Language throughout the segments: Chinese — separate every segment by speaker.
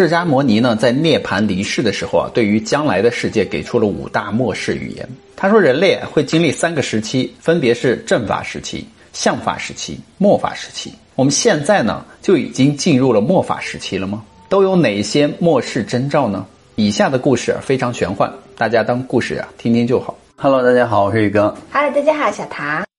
Speaker 1: 释迦牟尼呢，在涅槃离世的时候啊，对于将来的世界给出了五大末世预言。他说，人类会经历三个时期，分别是正法时期、相法时期、末法时期。我们现在呢，就已经进入了末法时期了吗？都有哪些末世征兆呢？以下的故事非常玄幻，大家当故事啊听听就好。Hello，大家好，我是宇哥。
Speaker 2: Hello，大家好，小唐。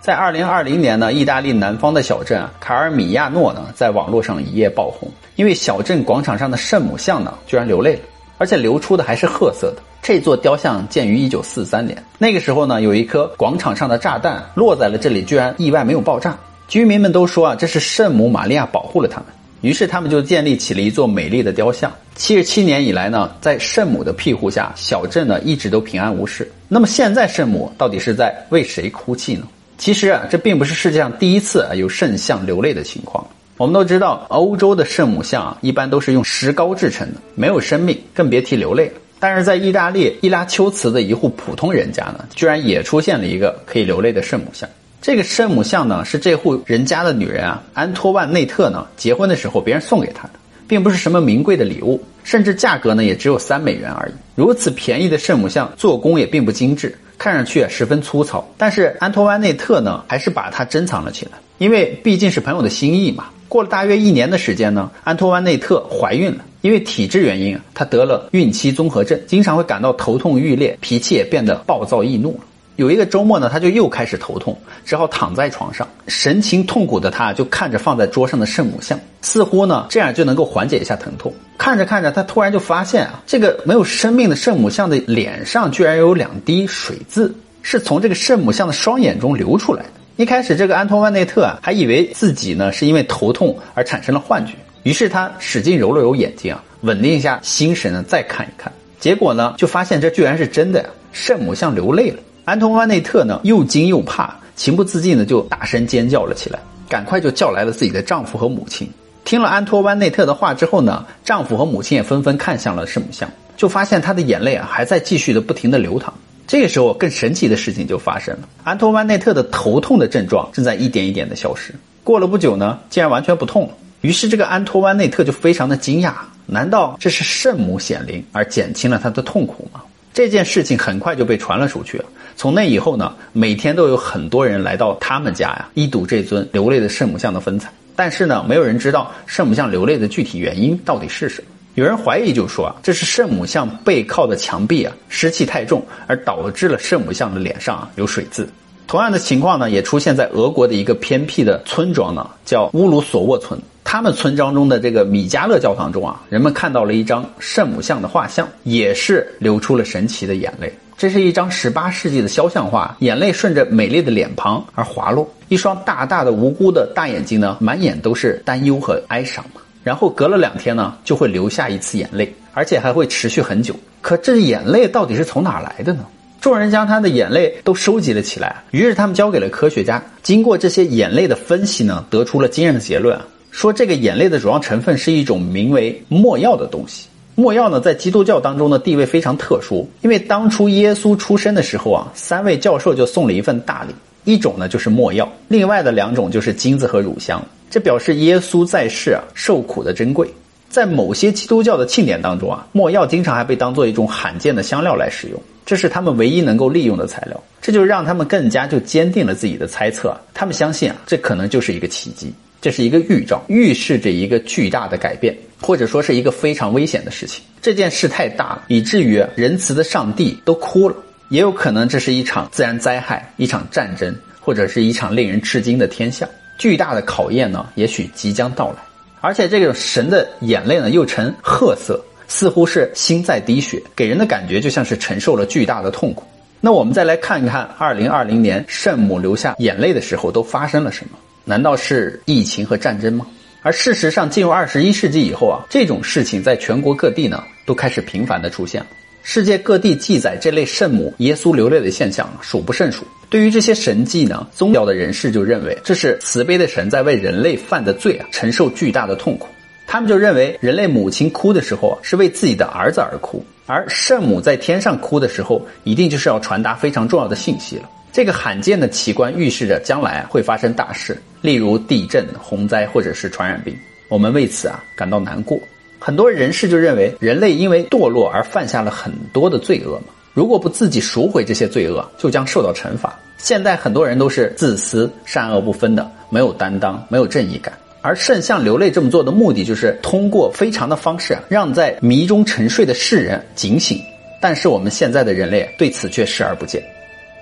Speaker 1: 在二零二零年呢，意大利南方的小镇啊卡尔米亚诺呢，在网络上一夜爆红，因为小镇广场上的圣母像呢，居然流泪了，而且流出的还是褐色的。这座雕像建于一九四三年，那个时候呢，有一颗广场上的炸弹落在了这里，居然意外没有爆炸。居民们都说啊，这是圣母玛利亚保护了他们，于是他们就建立起了一座美丽的雕像。七十七年以来呢，在圣母的庇护下，小镇呢一直都平安无事。那么现在圣母到底是在为谁哭泣呢？其实啊，这并不是世界上第一次啊有圣像流泪的情况。我们都知道，欧洲的圣母像啊，一般都是用石膏制成的，没有生命，更别提流泪了。但是在意大利伊拉丘茨的一户普通人家呢，居然也出现了一个可以流泪的圣母像。这个圣母像呢，是这户人家的女人啊，安托万内特呢结婚的时候别人送给她的，并不是什么名贵的礼物，甚至价格呢也只有三美元而已。如此便宜的圣母像，做工也并不精致。看上去十分粗糙，但是安托万内特呢，还是把它珍藏了起来，因为毕竟是朋友的心意嘛。过了大约一年的时间呢，安托万内特怀孕了，因为体质原因，她得了孕期综合症，经常会感到头痛欲裂，脾气也变得暴躁易怒了。有一个周末呢，他就又开始头痛，只好躺在床上，神情痛苦的他就看着放在桌上的圣母像，似乎呢这样就能够缓解一下疼痛。看着看着，他突然就发现啊，这个没有生命的圣母像的脸上居然有两滴水渍，是从这个圣母像的双眼中流出来的。一开始，这个安托万内特啊还以为自己呢是因为头痛而产生了幻觉，于是他使劲揉了揉眼睛啊，稳定一下心神呢，再看一看，结果呢 就发现这居然是真的呀，圣母像流泪了。安托万内特呢，又惊又怕，情不自禁的就大声尖叫了起来，赶快就叫来了自己的丈夫和母亲。听了安托万内特的话之后呢，丈夫和母亲也纷纷看向了圣母像，就发现她的眼泪啊还在继续的不停的流淌。这个时候，更神奇的事情就发生了，安托万内特的头痛的症状正在一点一点的消失。过了不久呢，竟然完全不痛了。于是这个安托万内特就非常的惊讶，难道这是圣母显灵而减轻了他的痛苦吗？这件事情很快就被传了出去。从那以后呢，每天都有很多人来到他们家呀，一睹这尊流泪的圣母像的风采。但是呢，没有人知道圣母像流泪的具体原因到底是什么。有人怀疑就说啊，这是圣母像背靠的墙壁啊湿气太重，而导致了圣母像的脸上啊有水渍。同样的情况呢，也出现在俄国的一个偏僻的村庄呢，叫乌鲁索沃村。他们村庄中的这个米迦勒教堂中啊，人们看到了一张圣母像的画像，也是流出了神奇的眼泪。这是一张十八世纪的肖像画，眼泪顺着美丽的脸庞而滑落，一双大大的无辜的大眼睛呢，满眼都是担忧和哀伤嘛。然后隔了两天呢，就会流下一次眼泪，而且还会持续很久。可这眼泪到底是从哪来的呢？众人将他的眼泪都收集了起来，于是他们交给了科学家。经过这些眼泪的分析呢，得出了惊人的结论啊。说这个眼泪的主要成分是一种名为墨药的东西。墨药呢，在基督教当中的地位非常特殊，因为当初耶稣出生的时候啊，三位教授就送了一份大礼，一种呢就是墨药，另外的两种就是金子和乳香，这表示耶稣在世啊受苦的珍贵。在某些基督教的庆典当中啊，墨药经常还被当做一种罕见的香料来使用，这是他们唯一能够利用的材料，这就让他们更加就坚定了自己的猜测，他们相信啊，这可能就是一个奇迹。这是一个预兆，预示着一个巨大的改变，或者说是一个非常危险的事情。这件事太大了，以至于仁慈的上帝都哭了。也有可能这是一场自然灾害，一场战争，或者是一场令人吃惊的天象。巨大的考验呢，也许即将到来。而且这个神的眼泪呢，又呈褐色，似乎是心在滴血，给人的感觉就像是承受了巨大的痛苦。那我们再来看一看，二零二零年圣母流下眼泪的时候都发生了什么。难道是疫情和战争吗？而事实上，进入二十一世纪以后啊，这种事情在全国各地呢都开始频繁的出现了。世界各地记载这类圣母耶稣流泪的现象数不胜数。对于这些神迹呢，宗教的人士就认为这是慈悲的神在为人类犯的罪啊承受巨大的痛苦。他们就认为人类母亲哭的时候啊是为自己的儿子而哭，而圣母在天上哭的时候一定就是要传达非常重要的信息了。这个罕见的奇观预示着将来会发生大事，例如地震、洪灾或者是传染病。我们为此啊感到难过。很多人士就认为，人类因为堕落而犯下了很多的罪恶嘛，如果不自己赎回这些罪恶，就将受到惩罚。现在很多人都是自私、善恶不分的，没有担当，没有正义感。而圣像流泪这么做的目的，就是通过非常的方式，让在迷中沉睡的世人警醒。但是我们现在的人类对此却视而不见。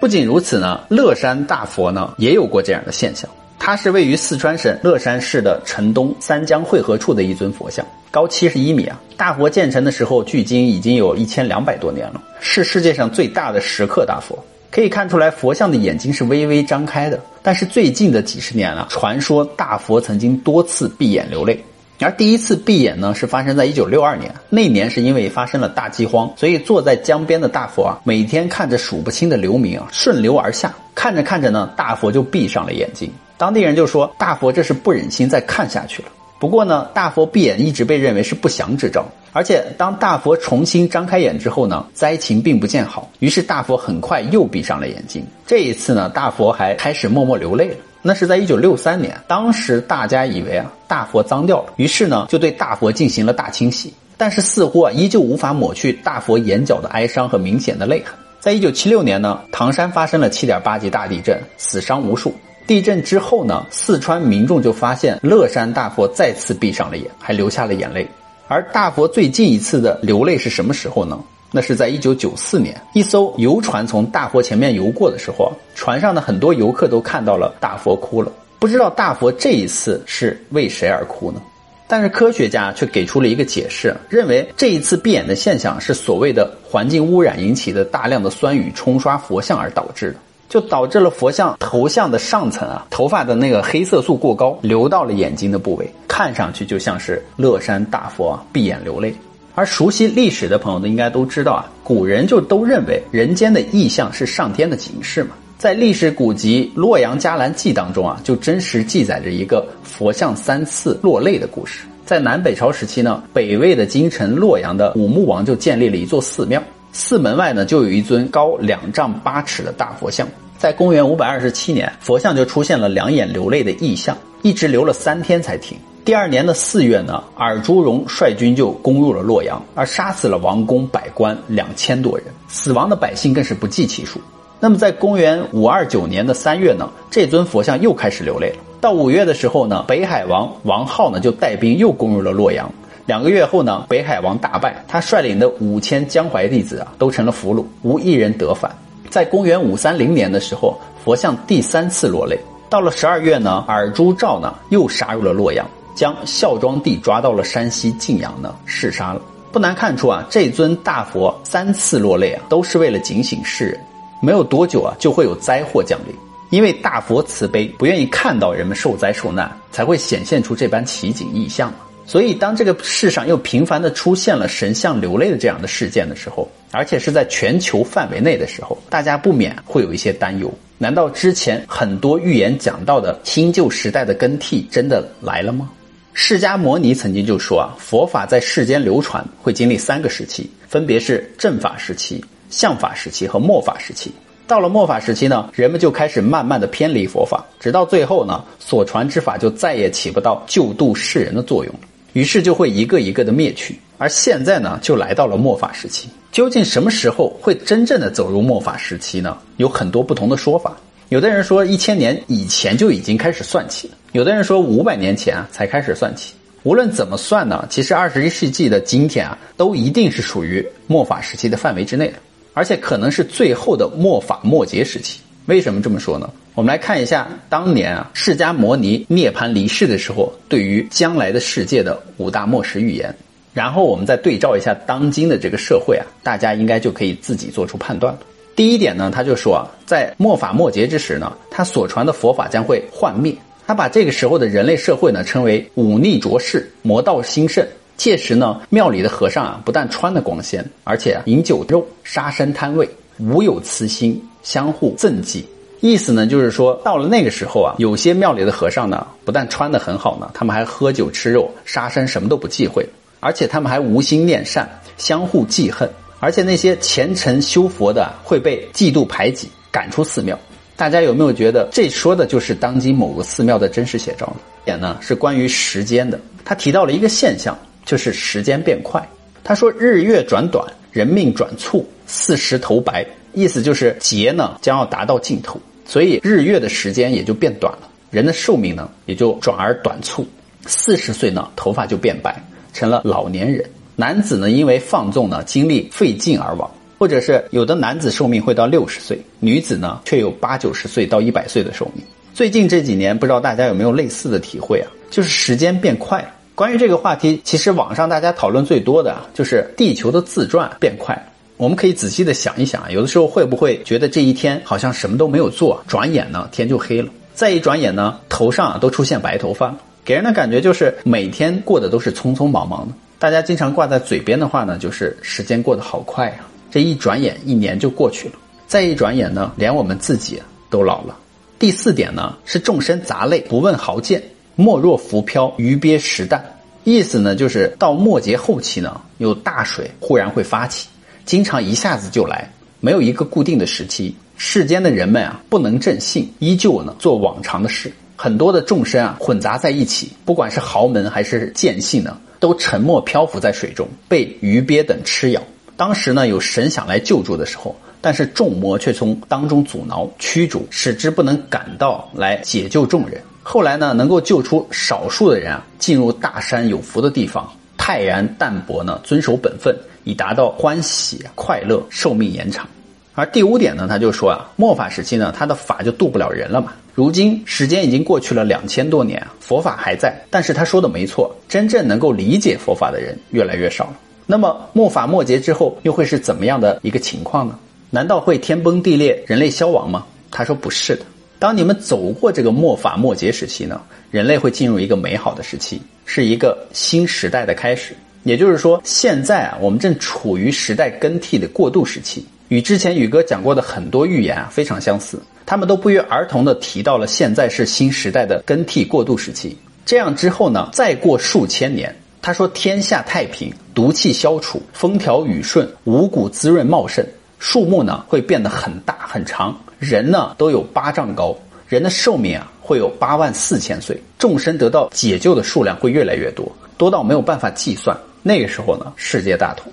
Speaker 1: 不仅如此呢，乐山大佛呢也有过这样的现象。它是位于四川省乐山市的城东三江汇合处的一尊佛像，高七十一米啊。大佛建成的时候，距今已经有一千两百多年了，是世界上最大的石刻大佛。可以看出来，佛像的眼睛是微微张开的。但是最近的几十年啊，传说大佛曾经多次闭眼流泪。而第一次闭眼呢，是发生在一九六二年。那年是因为发生了大饥荒，所以坐在江边的大佛啊，每天看着数不清的流民啊顺流而下，看着看着呢，大佛就闭上了眼睛。当地人就说，大佛这是不忍心再看下去了。不过呢，大佛闭眼一直被认为是不祥之兆，而且当大佛重新张开眼之后呢，灾情并不见好，于是大佛很快又闭上了眼睛。这一次呢，大佛还开始默默流泪了。那是在一九六三年，当时大家以为啊大佛脏掉了，于是呢就对大佛进行了大清洗，但是似乎啊依旧无法抹去大佛眼角的哀伤和明显的泪痕。在一九七六年呢，唐山发生了七点八级大地震，死伤无数。地震之后呢，四川民众就发现乐山大佛再次闭上了眼，还流下了眼泪。而大佛最近一次的流泪是什么时候呢？那是在一九九四年，一艘游船从大佛前面游过的时候，船上的很多游客都看到了大佛哭了。不知道大佛这一次是为谁而哭呢？但是科学家却给出了一个解释，认为这一次闭眼的现象是所谓的环境污染引起的大量的酸雨冲刷佛像而导致的。就导致了佛像头像的上层啊，头发的那个黑色素过高，流到了眼睛的部位，看上去就像是乐山大佛啊闭眼流泪。而熟悉历史的朋友呢，应该都知道啊，古人就都认为人间的异象是上天的警示嘛。在历史古籍《洛阳伽蓝记》当中啊，就真实记载着一个佛像三次落泪的故事。在南北朝时期呢，北魏的京城洛阳的武穆王就建立了一座寺庙。寺门外呢，就有一尊高两丈八尺的大佛像。在公元五百二十七年，佛像就出现了两眼流泪的异象，一直流了三天才停。第二年的四月呢，尔朱荣率军就攻入了洛阳，而杀死了王公百官两千多人，死亡的百姓更是不计其数。那么，在公元五二九年的三月呢，这尊佛像又开始流泪了。到五月的时候呢，北海王王浩呢就带兵又攻入了洛阳。两个月后呢，北海王大败，他率领的五千江淮弟子啊，都成了俘虏，无一人得返。在公元五三零年的时候，佛像第三次落泪。到了十二月呢，尔朱兆呢又杀入了洛阳，将孝庄帝抓到了山西晋阳呢，弑杀了。不难看出啊，这尊大佛三次落泪啊，都是为了警醒世人，没有多久啊，就会有灾祸降临。因为大佛慈悲，不愿意看到人们受灾受难，才会显现出这般奇景异象。所以，当这个世上又频繁的出现了神像流泪的这样的事件的时候，而且是在全球范围内的时候，大家不免会有一些担忧：难道之前很多预言讲到的新旧时代的更替真的来了吗？释迦牟尼曾经就说啊，佛法在世间流传会经历三个时期，分别是正法时期、相法时期和末法时期。到了末法时期呢，人们就开始慢慢的偏离佛法，直到最后呢，所传之法就再也起不到救度世人的作用了。于是就会一个一个的灭去，而现在呢，就来到了末法时期。究竟什么时候会真正的走入末法时期呢？有很多不同的说法。有的人说一千年以前就已经开始算起，有的人说五百年前啊才开始算起。无论怎么算呢，其实二十一世纪的今天啊，都一定是属于末法时期的范围之内的，而且可能是最后的末法末劫时期。为什么这么说呢？我们来看一下当年啊，释迦牟尼涅槃离世的时候，对于将来的世界的五大末世预言，然后我们再对照一下当今的这个社会啊，大家应该就可以自己做出判断了。第一点呢，他就说啊，在末法末劫之时呢，他所传的佛法将会幻灭。他把这个时候的人类社会呢称为忤逆浊世，魔道兴盛。届时呢，庙里的和尚啊，不但穿的光鲜，而且饮酒肉，杀生贪味，无有慈心。相互赠祭，意思呢就是说，到了那个时候啊，有些庙里的和尚呢，不但穿得很好呢，他们还喝酒吃肉，杀生什么都不忌讳，而且他们还无心念善，相互记恨，而且那些虔诚修佛的会被嫉妒排挤，赶出寺庙。大家有没有觉得这说的就是当今某个寺庙的真实写照呢？点呢是关于时间的，他提到了一个现象，就是时间变快。他说：“日月转短，人命转促，四时头白。”意思就是劫呢将要达到尽头，所以日月的时间也就变短了，人的寿命呢也就转而短促。四十岁呢，头发就变白，成了老年人。男子呢，因为放纵呢，精力费尽而亡。或者是有的男子寿命会到六十岁，女子呢却有八九十岁到一百岁的寿命。最近这几年，不知道大家有没有类似的体会啊？就是时间变快了。关于这个话题，其实网上大家讨论最多的啊，就是地球的自转变快了。我们可以仔细的想一想，有的时候会不会觉得这一天好像什么都没有做，转眼呢天就黑了，再一转眼呢头上都出现白头发了，给人的感觉就是每天过得都是匆匆忙忙的。大家经常挂在嘴边的话呢，就是时间过得好快呀。这一转眼，一年就过去了。再一转眼呢，连我们自己都老了。第四点呢，是众生杂类，不问豪贱，莫若浮漂鱼鳖石旦。意思呢，就是到末节后期呢，有大水忽然会发起，经常一下子就来，没有一个固定的时期。世间的人们啊，不能正信，依旧呢做往常的事。很多的众生啊，混杂在一起，不管是豪门还是贱姓呢，都沉默漂浮在水中，被鱼鳖等吃咬。当时呢，有神想来救助的时候，但是众魔却从当中阻挠驱逐，使之不能赶到来解救众人。后来呢，能够救出少数的人啊，进入大山有福的地方，泰然淡泊呢，遵守本分，以达到欢喜快乐，寿命延长。而第五点呢，他就说啊，末法时期呢，他的法就渡不了人了嘛。如今时间已经过去了两千多年，佛法还在，但是他说的没错，真正能够理解佛法的人越来越少了。那么末法末节之后又会是怎么样的一个情况呢？难道会天崩地裂、人类消亡吗？他说不是的。当你们走过这个末法末节时期呢，人类会进入一个美好的时期，是一个新时代的开始。也就是说，现在啊，我们正处于时代更替的过渡时期，与之前宇哥讲过的很多预言啊非常相似。他们都不约而同地提到了现在是新时代的更替过渡时期。这样之后呢，再过数千年。他说：“天下太平，毒气消除，风调雨顺，五谷滋润茂盛，树木呢会变得很大很长，人呢都有八丈高，人的寿命啊会有八万四千岁，众生得到解救的数量会越来越多，多到没有办法计算。那个时候呢，世界大同。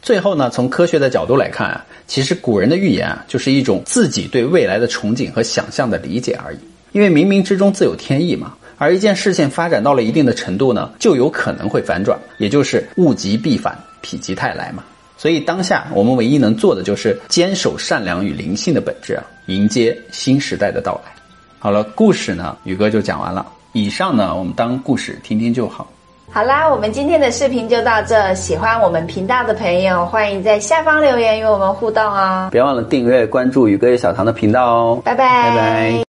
Speaker 1: 最后呢，从科学的角度来看啊，其实古人的预言啊，就是一种自己对未来的憧憬和想象的理解而已，因为冥冥之中自有天意嘛。”而一件事情发展到了一定的程度呢，就有可能会反转，也就是物极必反，否极泰来嘛。所以当下我们唯一能做的就是坚守善良与灵性的本质啊，迎接新时代的到来。好了，故事呢，宇哥就讲完了。以上呢，我们当故事听听就好。
Speaker 2: 好啦，我们今天的视频就到这。喜欢我们频道的朋友，欢迎在下方留言与我们互动哦。
Speaker 1: 别忘了订阅关注宇哥与小唐的频道哦。
Speaker 2: 拜拜，拜拜。